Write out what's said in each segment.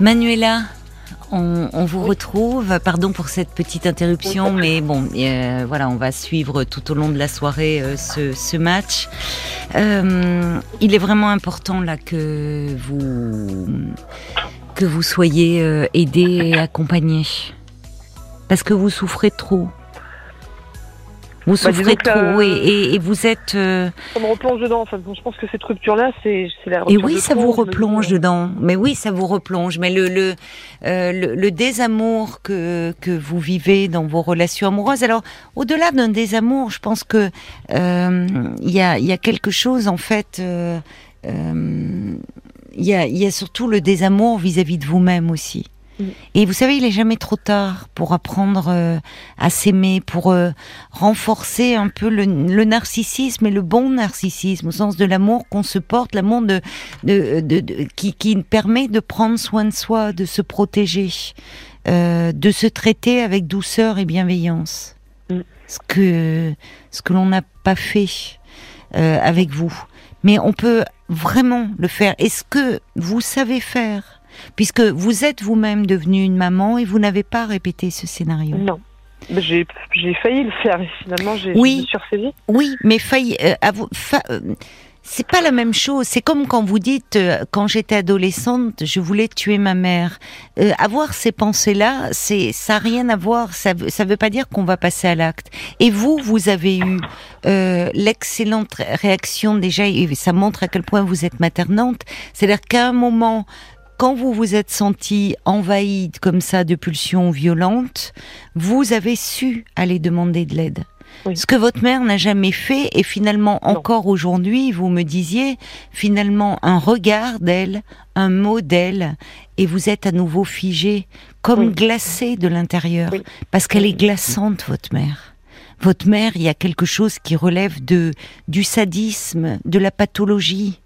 Manuela, on, vous retrouve. Pardon pour cette petite interruption, mais bon, euh, voilà, on va suivre tout au long de la soirée euh, ce, match. Euh, il est vraiment important là que vous que vous soyez aidé et accompagné parce que vous souffrez trop. Vous bah, souffrez trop euh, et, vous êtes. Euh, ça me replonge dedans. Enfin, je pense que cette rupture-là, c'est la rupture. Et oui, ça vous replonge dedans. Mais oui, ça vous replonge. Mais le le, euh, le, désamour que que vous vivez dans vos relations amoureuses. Alors, au-delà d'un désamour, je pense que il y a il y a quelque chose en fait. il y a il y a surtout le désamour vis-à-vis -vis de vous-même aussi. Et vous savez, il est jamais trop tard pour apprendre euh, à s'aimer, pour euh, renforcer un peu le, narcissisme et le bon narcissisme, au sens de l'amour qu'on se porte, l'amour de, de, qui, qui permet de prendre soin de soi, de se protéger, euh, de se traiter avec douceur et bienveillance. Mm. Ce que, ce que l'on n'a pas fait avec vous. Mais on peut vraiment le faire. Est-ce que vous savez faire? Puisque vous êtes vous-même devenue une maman et vous n'avez pas répété ce scénario. Non. J'ai failli le faire et finalement j'ai oui, sursaisi. Oui, mais failli. Euh, euh, c'est pas la même chose. C'est comme quand vous dites, euh, quand j'étais adolescente, je voulais tuer ma mère. avoir ces pensées-là, c'est ça n'a rien à voir. Ça ça veut pas dire qu'on va passer à l'acte. Et vous, vous avez eu l'excellente réaction déjà, et ça montre à quel point vous êtes maternante. C'est-à-dire qu'à un moment, quand vous vous êtes senti envahi comme ça de pulsions violentes, vous avez su aller demander de l'aide. Ce que votre mère n'a jamais fait, et finalement encore aujourd'hui, vous me disiez, finalement un regard d'elle, un mot d'elle, et vous êtes à nouveau figé, comme glacé de l'intérieur, parce qu'elle est glaçante, votre mère. Votre mère, il y a quelque chose qui relève de du sadisme, de la pathologie.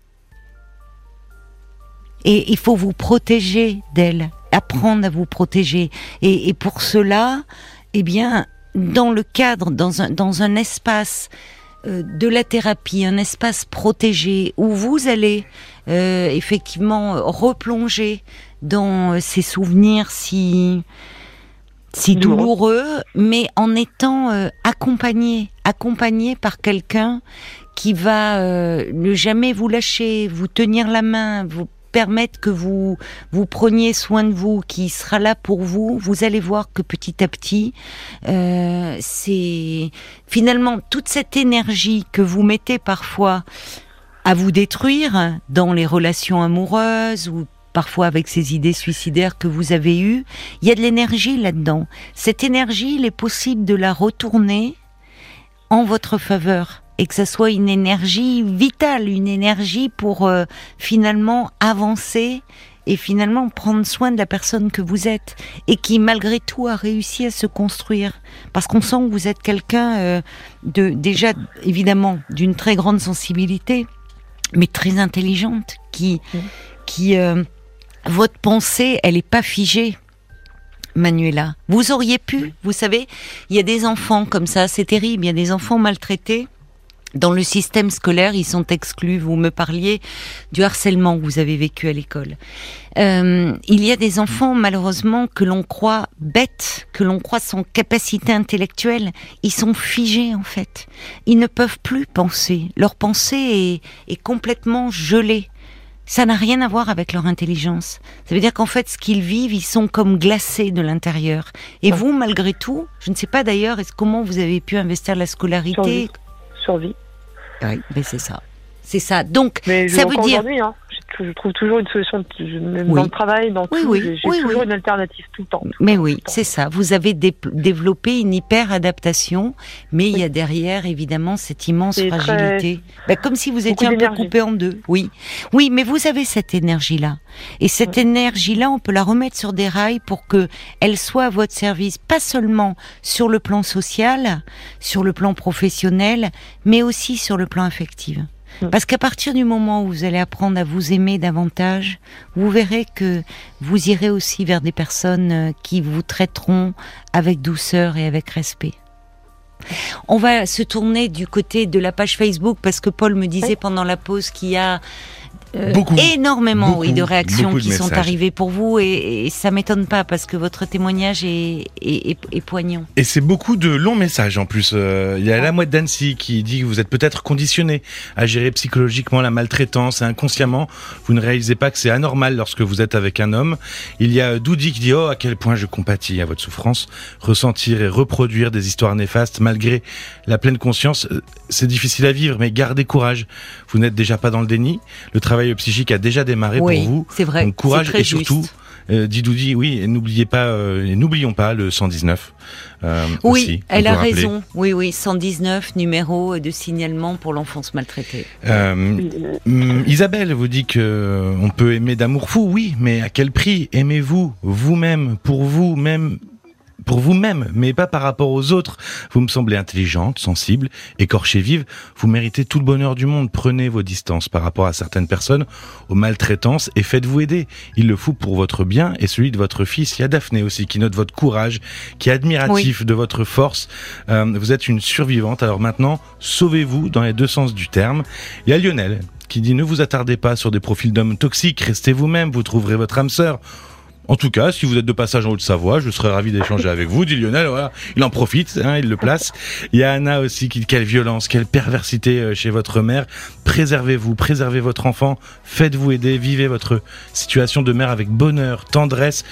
Et il faut vous protéger d'elle, apprendre à vous protéger. Et, pour cela, eh bien, dans le cadre, dans un, dans un espace euh, de la thérapie, un espace protégé où vous allez euh, effectivement replonger dans euh, ces souvenirs si si douloureux, mais en étant accompagné, accompagné par quelqu'un qui va ne jamais vous lâcher, vous tenir la main, vous permettre que vous vous preniez soin de vous, qui sera là pour vous, vous allez voir que petit à petit, euh, c'est finalement toute cette énergie que vous mettez parfois à vous détruire dans les relations amoureuses ou parfois avec ces idées suicidaires que vous avez eues, il y a de l'énergie là-dedans. Cette énergie, il est possible de la retourner en votre faveur et que ça soit une énergie vitale, une énergie pour euh, finalement avancer et finalement prendre soin de la personne que vous êtes et qui malgré tout a réussi à se construire. Parce qu'on sent que vous êtes quelqu'un euh, de déjà évidemment d'une très grande sensibilité mais très intelligente qui qui euh, votre pensée elle est pas figée Manuela. Vous auriez pu vous savez il y a des enfants comme ça c'est terrible il y a des enfants maltraités dans le système scolaire, ils sont exclus. Vous me parliez du harcèlement que vous avez vécu à l'école. Euh, il y a des enfants, malheureusement, que l'on croit bêtes, que l'on croit sans capacité intellectuelle. Ils sont figés, en fait. Ils ne peuvent plus penser. Leur pensée est, est complètement gelée. Ça n'a rien à voir avec leur intelligence. Ça veut dire qu'en fait, ce qu'ils vivent, ils sont comme glacés de l'intérieur. Et vous, malgré tout, je ne sais pas d'ailleurs, est-ce comment vous avez pu investir la scolarité survie. Oui, mais c'est ça. C'est ça. Donc, ça veut dire. Hein, je trouve toujours une solution, même dans le travail, dans tout, j'ai toujours une alternative tout le temps. mais oui, c'est ça. Vous avez développé une hyper adaptation, mais il y a derrière évidemment cette immense fragilité, bah, comme si vous étiez un peu coupé en deux. Oui, oui, mais vous avez cette énergie-là, et cette énergie-là, on peut la remettre sur des rails pour que elle soit à votre service, pas seulement sur le plan social, sur le plan professionnel, mais aussi sur le plan affectif. Mm. Parce qu'à partir du moment où vous allez apprendre à vous aimer davantage, vous verrez que vous irez aussi vers des personnes euh, qui vous traiteront avec douceur et avec respect. On va se tourner du côté de la page Facebook parce que Paul me disait pendant la pause qu'il y a euh, énormément oui, de réactions qui sont arrivées pour vous et, et ça m'étonne pas parce que votre témoignage est, est, poignant. Et c'est beaucoup de longs messages en plus. Euh, il y a la mouette d'Annecy qui dit que vous êtes peut-être conditionné à gérer psychologiquement la maltraitance et inconsciemment vous ne réalisez pas que c'est anormal lorsque vous êtes avec un homme. Il y a Doudi qui dit oh à quel point je compatis à votre souffrance, ressentir et reproduire des histoires néfastes malgré la pleine conscience, euh, c'est difficile à vivre mais gardez courage. Vous n'êtes déjà pas dans le déni. Le travail psychique a déjà démarré pour vous. C'est vrai. Donc courage et surtout. Euh, Didoudi, oui, n'oubliez pas, euh, n'oublions pas le 119. Euh, oui, elle a raison. Oui, oui, 119 numéro de signalement pour l'enfance maltraitée. Mm, Isabelle vous dit que on peut aimer d'amour fou, oui, mais à quel prix Aimez-vous vous-même, pour vous-même, pour vous-même, mais pas par rapport aux autres. Vous me semblez intelligente, sensible, écorchée vive. Vous méritez tout le bonheur du monde. Prenez vos distances par rapport à certaines personnes, aux maltraitances, et faites-vous aider. Il le faut pour votre bien et celui de votre fils. Il y a Daphné aussi qui note votre courage, qui est admiratif de votre force. Euh, vous êtes une survivante. Alors maintenant, sauvez-vous dans les deux sens du terme. Il y a Lionel qui dit ne vous attardez pas sur des profils d'hommes toxiques. Restez vous-même. Vous trouverez votre âme sœur. En tout cas, si vous êtes de passage en Haute-Savoie, je serais ravi d'échanger avec vous, dit Lionel. Il en profite, hein, il le place. Il y a Anna aussi qui dit quelle violence, quelle perversité euh, chez votre mère. Préservez-vous, préservez votre enfant, faites-vous aider, vivez votre situation de mère avec bonheur, tendresse.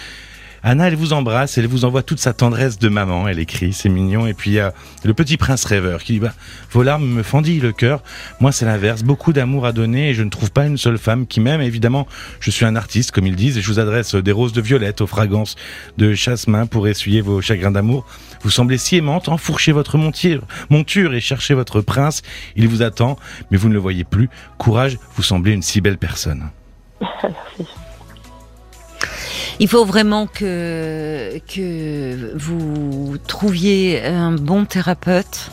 Anna, elle vous embrasse, elle vous envoie toute sa tendresse de maman, elle écrit, c'est mignon. Et puis il y a le petit prince rêveur qui dit bah, Vos larmes me fendillent le cœur. Moi, c'est l'inverse, beaucoup d'amour à donner et je ne trouve pas une seule femme qui m'aime. Évidemment, je suis un artiste, comme ils disent, et je vous adresse des roses de violette aux fragrances de chasse-main pour essuyer vos chagrins d'amour. Vous semblez si aimante, enfourchez votre monture, monture et cherchez votre prince. Il vous attend, mais vous ne le voyez plus. Courage, vous semblez une si belle personne. Merci. Il faut vraiment que, que vous trouviez un bon thérapeute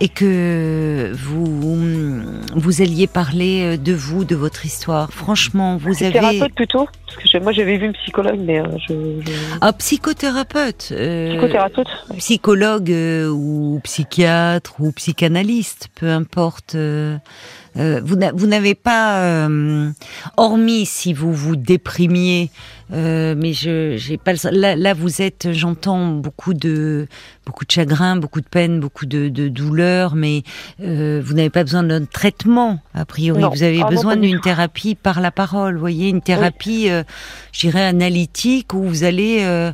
et que vous, vous alliez parler de vous, de votre histoire. Franchement, vous avez... Thérapeute plutôt Parce que moi j'avais vu une psychologue, mais euh, je, Ah, psychothérapeute euh, Psychothérapeute Psychologue euh, ou psychiatre ou psychanalyste, peu importe. Euh, vous n'avez pas, euh, hormis si vous vous déprimiez, euh, mais je j'ai pas là, là vous êtes, j'entends beaucoup de beaucoup de chagrin, beaucoup de peine, beaucoup de, de douleur, mais vous n'avez pas besoin d'un traitement a priori. Vous avez besoin d'une thérapie par la parole, vous voyez, une thérapie, je dirais analytique où vous allez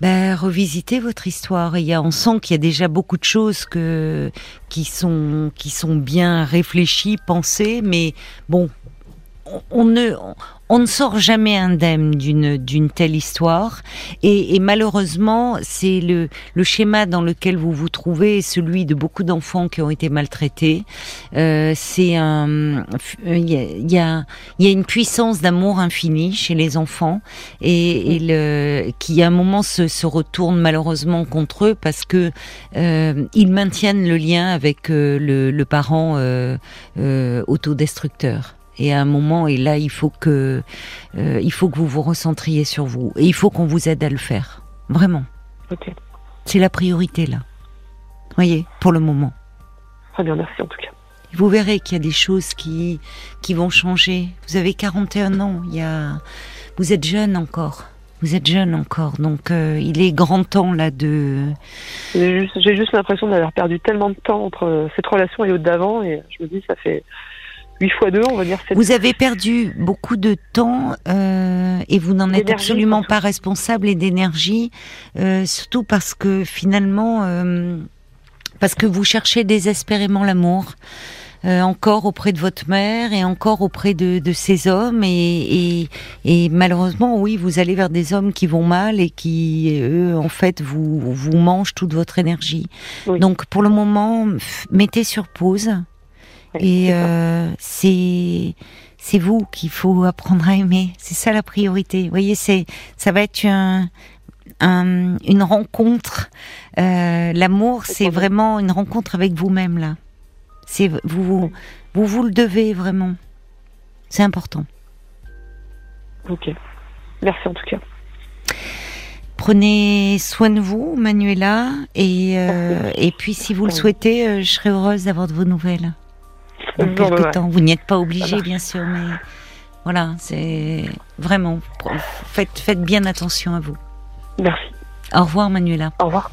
ben, revisiter votre histoire. Il y a, on sent qu'il y a déjà beaucoup de choses que, qui sont, qui sont bien réfléchies, pensées, mais bon, on ne, sort jamais indemne d'une telle histoire. Et, malheureusement c'est le schéma dans lequel vous vous trouvez celui de beaucoup d'enfants qui ont été maltraités. Euh, c'est il y a, une puissance d'amour infini chez les enfants et, qui à un moment se, retourne malheureusement contre eux parce que euh, ils maintiennent le lien avec euh, le, parent euh autodestructeur et à un moment, et là, il faut que, euh, il faut que vous vous recentriez sur vous. Et il faut qu'on vous aide à le faire. Vraiment. C'est la priorité, là. Voyez, pour le moment. Très bien, merci en tout cas. Vous verrez qu'il y a des choses qui, qui vont changer. Vous avez 41 ans. Il y a, vous êtes jeune encore. Vous êtes jeune encore, donc euh, il est grand temps là de. J'ai juste, juste l'impression d'avoir perdu tellement de temps entre cette relation et l'autre d'avant, et je me dis ça fait 8 fois 2, on va dire. Vous avez perdu beaucoup de temps euh, et vous n'en êtes absolument pas responsable et d'énergie, euh, surtout parce que finalement, euh, parce que vous cherchez désespérément l'amour. Encore auprès de votre mère et encore auprès de, de ces hommes et, et, et, malheureusement oui vous allez vers des hommes qui vont mal et qui eux en fait vous vous mangent toute votre énergie donc pour le moment mettez sur pause et euh, c'est c'est vous qu'il faut apprendre à aimer. C'est ça la priorité. Vous voyez, c'est ça va être un, un, une rencontre. Euh, L'amour, c'est vraiment une rencontre avec vous-même là. C'est vous, vous vous le devez vraiment. C'est important. Ok. Merci en tout cas. Prenez soin de vous, Manuela, et, euh, et puis si vous le souhaitez, je serai heureuse d'avoir de vos nouvelles. Vous n'y êtes pas obligé, bien sûr, mais Voilà, c'est vraiment. Faites, faites bien attention à vous. Merci. Au revoir, Manuela. Au revoir.